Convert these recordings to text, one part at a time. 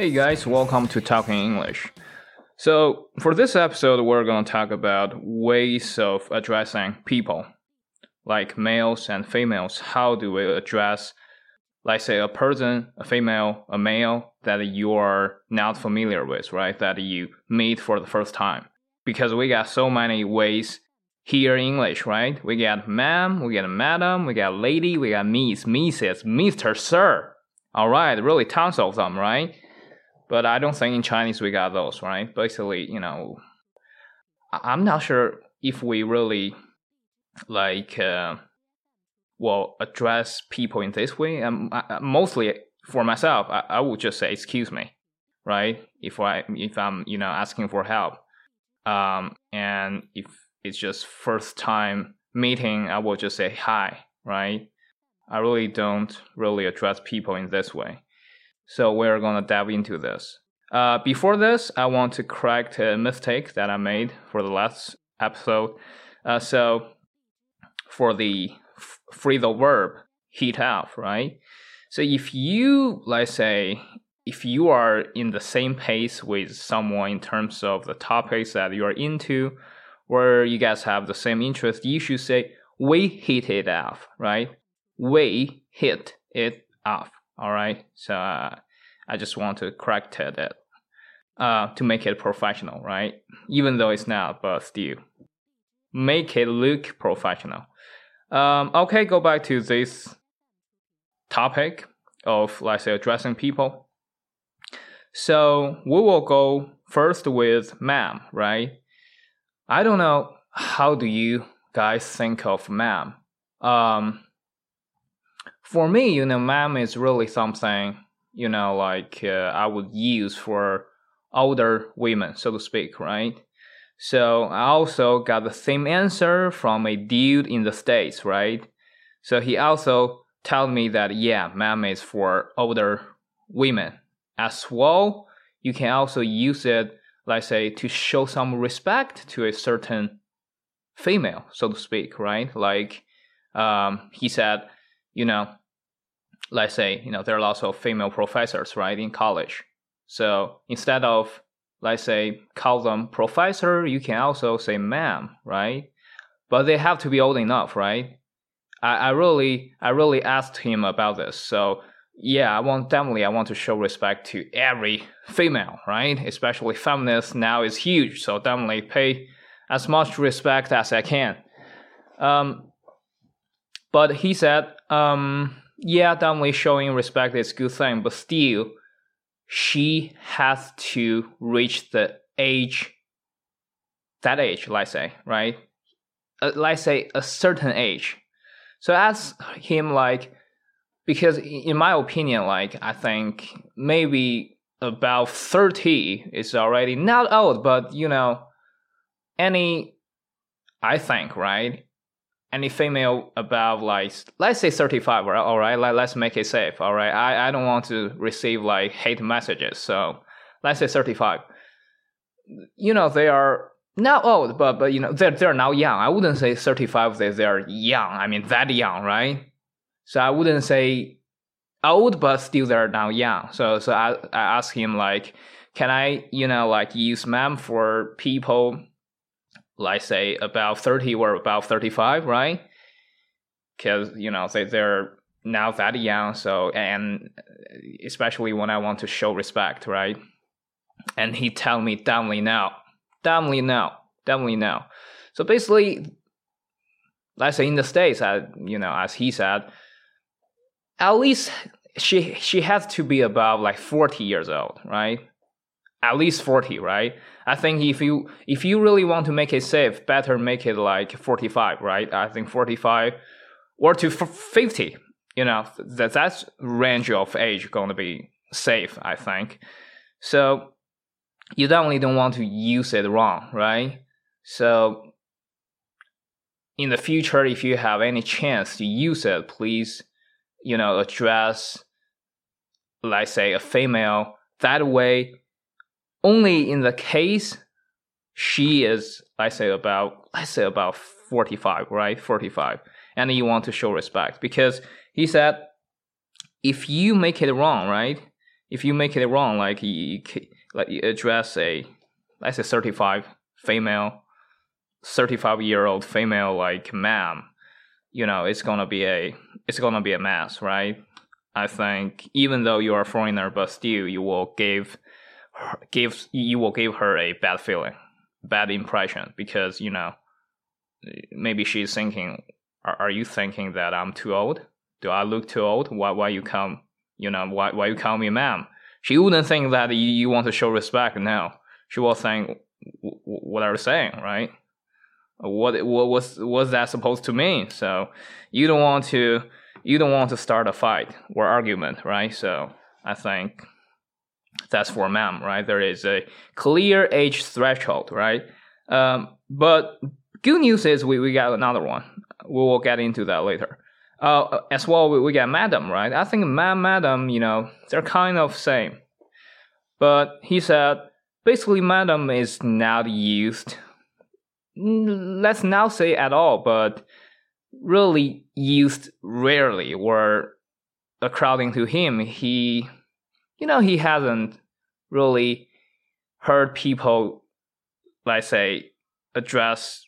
Hey guys, welcome to Talking English. So, for this episode, we're going to talk about ways of addressing people, like males and females. How do we address, let's say, a person, a female, a male that you are not familiar with, right? That you meet for the first time? Because we got so many ways here in English, right? We got ma'am, we got madam, we got lady, we got miss, missus, Mr. Sir. All right, really tons of them, right? But I don't think in Chinese we got those, right? Basically, you know, I'm not sure if we really like uh, well address people in this way. Um, I, mostly for myself, I, I would just say excuse me, right? If I if I'm you know asking for help, um, and if it's just first time meeting, I will just say hi, right? I really don't really address people in this way. So we're gonna dive into this. Uh, before this, I want to correct a mistake that I made for the last episode. Uh, so for the f- phrasal verb heat up, right? So if you let's say if you are in the same pace with someone in terms of the topics that you are into, where you guys have the same interest, you should say we hit it off, right? We hit it off. All right. So uh, I just want to correct it uh, to make it professional, right? Even though it's not, but still make it look professional. Um, okay, go back to this topic of let's say addressing people. So we will go first with ma'am, right? I don't know how do you guys think of ma'am. Um, for me, you know, ma'am is really something, you know, like uh, I would use for older women, so to speak, right? So I also got the same answer from a dude in the States, right? So he also told me that, yeah, ma'am is for older women. As well, you can also use it, let's say, to show some respect to a certain female, so to speak, right? Like um, he said, you know, let's say, you know, there are lots of female professors, right, in college. So instead of, let's say, call them professor, you can also say ma'am, right? But they have to be old enough, right? I, I really, I really asked him about this. So yeah, I want definitely I want to show respect to every female, right? Especially feminists now is huge, so definitely pay as much respect as I can. Um, but he said, um, yeah, definitely showing respect is good thing, but still, she has to reach the age, that age, let's say, right? Uh, let's say a certain age. So ask him like, because in my opinion, like I think maybe about thirty is already not old, but you know, any, I think right any female above like let's say 35 right? all right Let, let's make it safe all right? I, I don't want to receive like hate messages so let's say 35 you know they are not old but but you know they're, they're now young. I wouldn't say 35 they, they're young i mean that young right? So i wouldn't say old but still they're now young. So so i, I ask him like can i you know like use ma'am for people let's say about 30 or about 35 right? Because you know they, they're now that young so and especially when i want to show respect right? And he tell me definitely no definitely no definitely now. so basically let's say in the states uh, you know as he said at least she she has to be above like 40 years old right at least 40 right? I think if you if you really want to make it safe better make it like 45 right? I think 45 or to 50 you know that that's range of age going to be safe i think. So you definitely don't want to use it wrong right? So in the future if you have any chance to use it please you know address let's say a female. That way only in the case she is let's say about let's say about 45 right? 45 and you want to show respect because he said if you make it wrong right? If you make it wrong, like you, like you address a let's say thirty five female, thirty five year old female like ma'am, you know, it's gonna be a it's gonna be a mess, right? I think even though you are a foreigner, but still you will give give you will give her a bad feeling, bad impression because you know maybe she's thinking, are, are you thinking that I'm too old? Do I look too old? Why why you come you know why why you call me ma'am? She wouldn't think that you, you want to show respect. No, she will think what are you saying, right? What what was was that supposed to mean? So you don't want to you don't want to start a fight or argument, right? So I think that's for ma'am, right? There is a clear age threshold, right? Um, but good news is we, we got another one. We will get into that later. Uh, as well, we, we got madam, right? I think ma'am, madam, you know, they're kind of same. But he said basically madam is not used. Let's not say at all, but really used rarely. Or according to him, he you know, he hasn't really heard people, let's say, address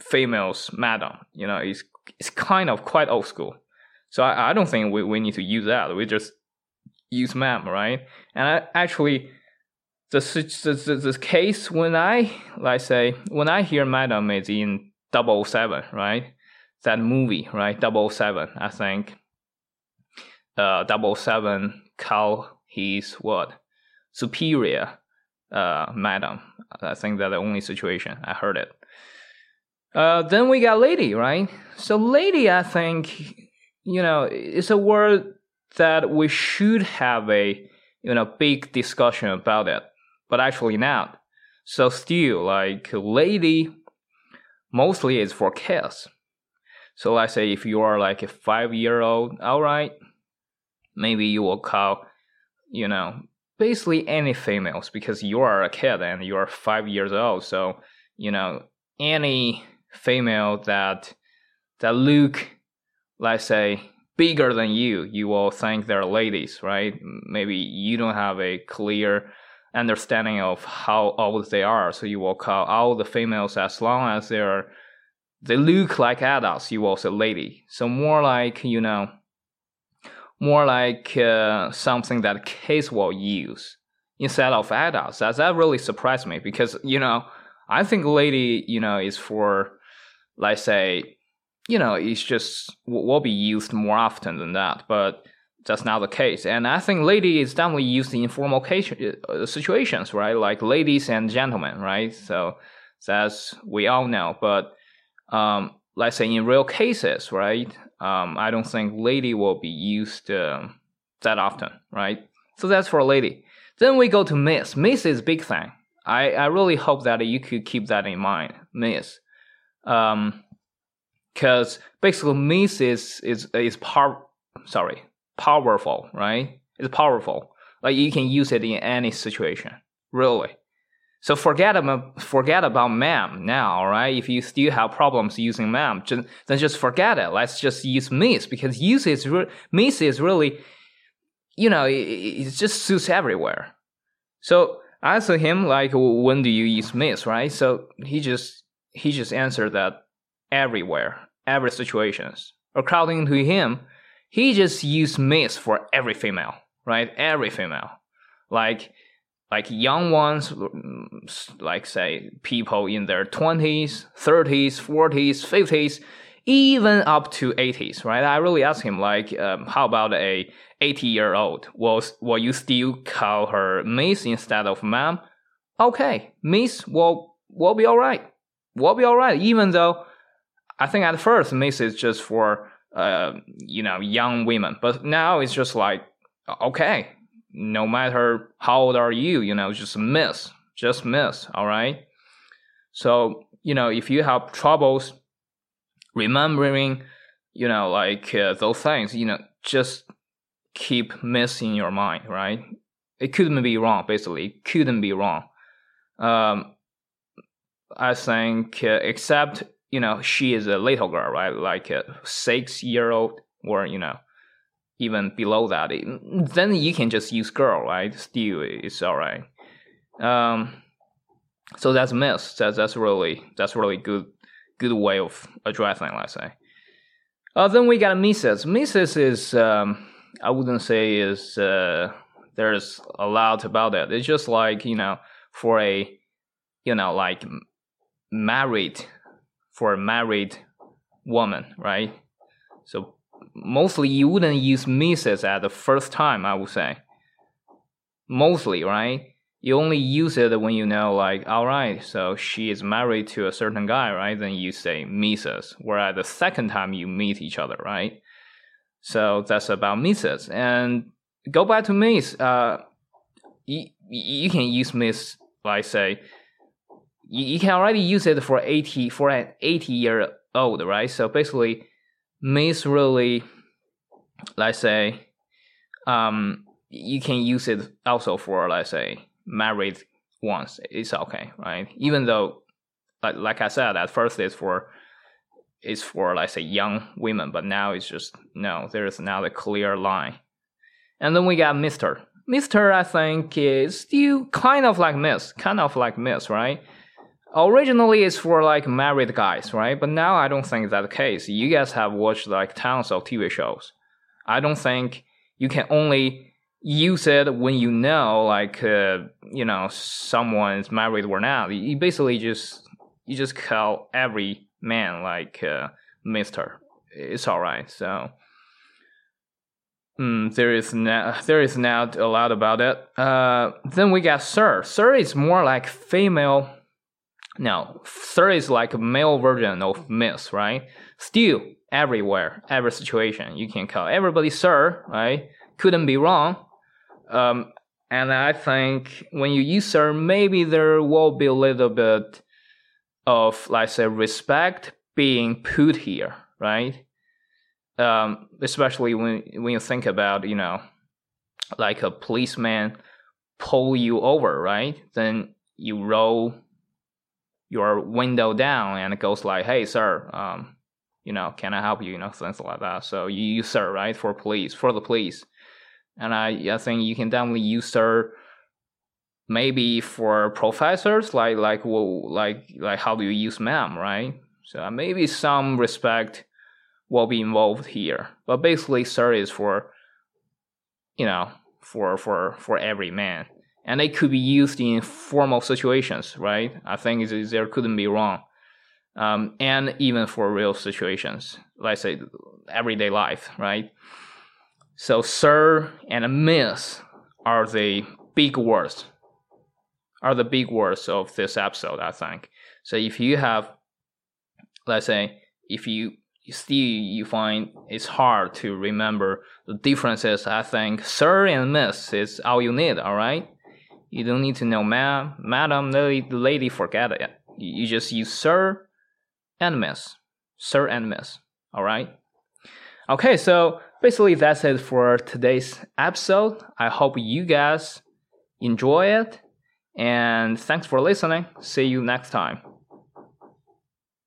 females madam. You know, it's it's kind of quite old school. So I, I don't think we, we need to use that. We just use ma'am, right? And I, actually, the, the, the, case when I, like say, when I hear madam is in Double Seven, right? That movie, right? Double Seven, I think. Uh, Double Seven call his what superior uh, madam. I think that's the only situation I heard it. Uh, then we got lady, right? So lady, I think you know it's a word that we should have a you know big discussion about it, but actually not. So still, like lady, mostly is for kids. So let's say if you are like a five year old, all right, maybe you will call you know, basically any females because you are a kid and you are five years old. So, you know, any female that that look, let's say, bigger than you, you will think they're ladies, right? Maybe you don't have a clear understanding of how old they are, so you will call all the females as long as they're they look like adults, you will say lady. So more like, you know, more like uh, something that kids will use instead of adults. That that really surprised me because you know I think lady you know is for let's say you know it's just will be used more often than that, but that's not the case. And I think lady is definitely used in formal uh, situations, right? Like ladies and gentlemen, right? So that's we all know. But um, let's say in real cases, right? Um, I don't think lady will be used uh, that often, right? So that's for lady. Then we go to miss. Miss is big thing. I, I really hope that you could keep that in mind, miss. Um, cause basically miss is, is, is power, sorry, powerful, right? It's powerful. Like you can use it in any situation, really. So forget about forget about ma'am now, right? If you still have problems using ma'am, just, then just forget it. Let's just use miss because use is re- miss is really, you know, it, it just suits everywhere. So I asked him like, when do you use miss, right? So he just he just answered that everywhere, every situations. According to him, he just used miss for every female, right? Every female, like like young ones, like say people in their 20s, 30s, 40s, 50s, even up to 80s, right? I really asked him like, um, how about a 80 year old? Will, will you still call her Miss instead of ma'am? Okay, Miss will, will be alright. Will be alright, even though I think at first Miss is just for, uh, you know, young women, but now it's just like, okay, no matter how old are you, you know, just miss, just miss, all right? So, you know, if you have troubles remembering, you know, like uh, those things, you know, just keep missing your mind, right? It couldn't be wrong, basically. It couldn't be wrong. Um, I think, uh, except, you know, she is a little girl, right? Like a six year old or, you know, even below that, then you can just use girl, right? Still, it's all right. Um, so that's miss. That's that's really that's really good good way of addressing. Let's say. Uh, then we got misses. Misses is um, I wouldn't say is uh, there's a lot about it. It's just like you know for a you know like married for a married woman, right? So mostly you wouldn't use Mrs. at the first time. I would say mostly, right? You only use it when you know, like, all right, so she is married to a certain guy, right? Then you say Mrs. Whereas the second time you meet each other, right? So that's about Mrs. And go back to Miss. Uh, you, you can use Miss, like say, you, you can already use it for 80 for an 80 year old, right? So basically, Miss really, let's say, um, you can use it also for, let's say, married once, it's okay, right? Even though, like like I said, at first it's for it's for let's say young women, but now it's just no. There is now a clear line, and then we got Mister. Mister, I think is still kind of like Miss, kind of like Miss, right? Originally, it's for like married guys, right? But now I don't think that's the case. You guys have watched like tons of TV shows. I don't think you can only use it when you know like uh, you know someone is married or not you basically just you just call every man like uh, mister it's all right so mm, there is not there is not a lot about it uh, then we got sir sir is more like female no sir is like a male version of miss right still everywhere every situation you can call everybody sir right couldn't be wrong um, and I think when you use sir, maybe there will be a little bit of, let's say, respect being put here, right? Um, especially when when you think about, you know, like a policeman pull you over, right? Then you roll your window down and it goes like, "Hey, sir, um, you know, can I help you?" You know, things like that. So you use sir, right, for police, for the police and I I think you can definitely use "sir." maybe for professors like like well, like like how do you use ma'am right so maybe some respect will be involved here but basically sir is for you know for for for every man and they could be used in formal situations right i think there couldn't be wrong um, and even for real situations let's say everyday life right so, sir and miss are the big words, are the big words of this episode, I think. So, if you have, let's say, if you still you find it's hard to remember the differences, I think sir and miss is all you need, all right? You don't need to know ma'am, madam, the lady, forget it. Uh, you just use sir and miss. Sir and miss, all right? Okay, so basically that's it for today's episode. I hope you guys enjoy it and thanks for listening. See you next time.